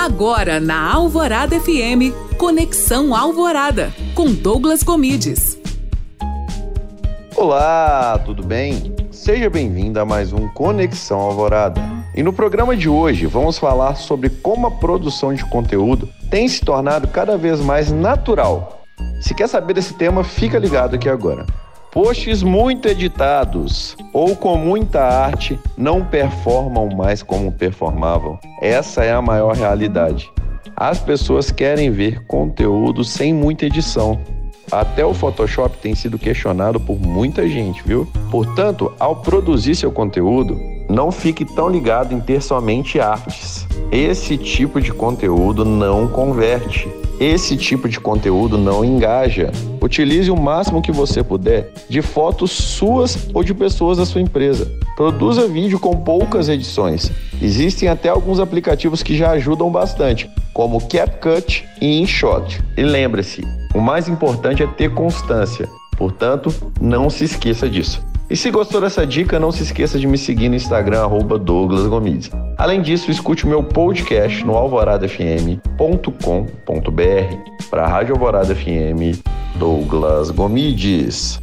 Agora na Alvorada FM, Conexão Alvorada, com Douglas Comides. Olá, tudo bem? Seja bem-vindo a mais um Conexão Alvorada. E no programa de hoje vamos falar sobre como a produção de conteúdo tem se tornado cada vez mais natural. Se quer saber desse tema, fica ligado aqui agora. Posts muito editados ou com muita arte não performam mais como performavam. Essa é a maior realidade. As pessoas querem ver conteúdo sem muita edição. Até o Photoshop tem sido questionado por muita gente, viu? Portanto, ao produzir seu conteúdo, não fique tão ligado em ter somente artes. Esse tipo de conteúdo não converte. Esse tipo de conteúdo não engaja. Utilize o máximo que você puder de fotos suas ou de pessoas da sua empresa. Produza vídeo com poucas edições. Existem até alguns aplicativos que já ajudam bastante, como CapCut e InShot. E lembre-se, o mais importante é ter constância. Portanto, não se esqueça disso. E se gostou dessa dica, não se esqueça de me seguir no Instagram, arroba Douglas Gomides. Além disso, escute o meu podcast no alvoradafm.com.br para a Rádio Alvorada FM, Douglas Gomides.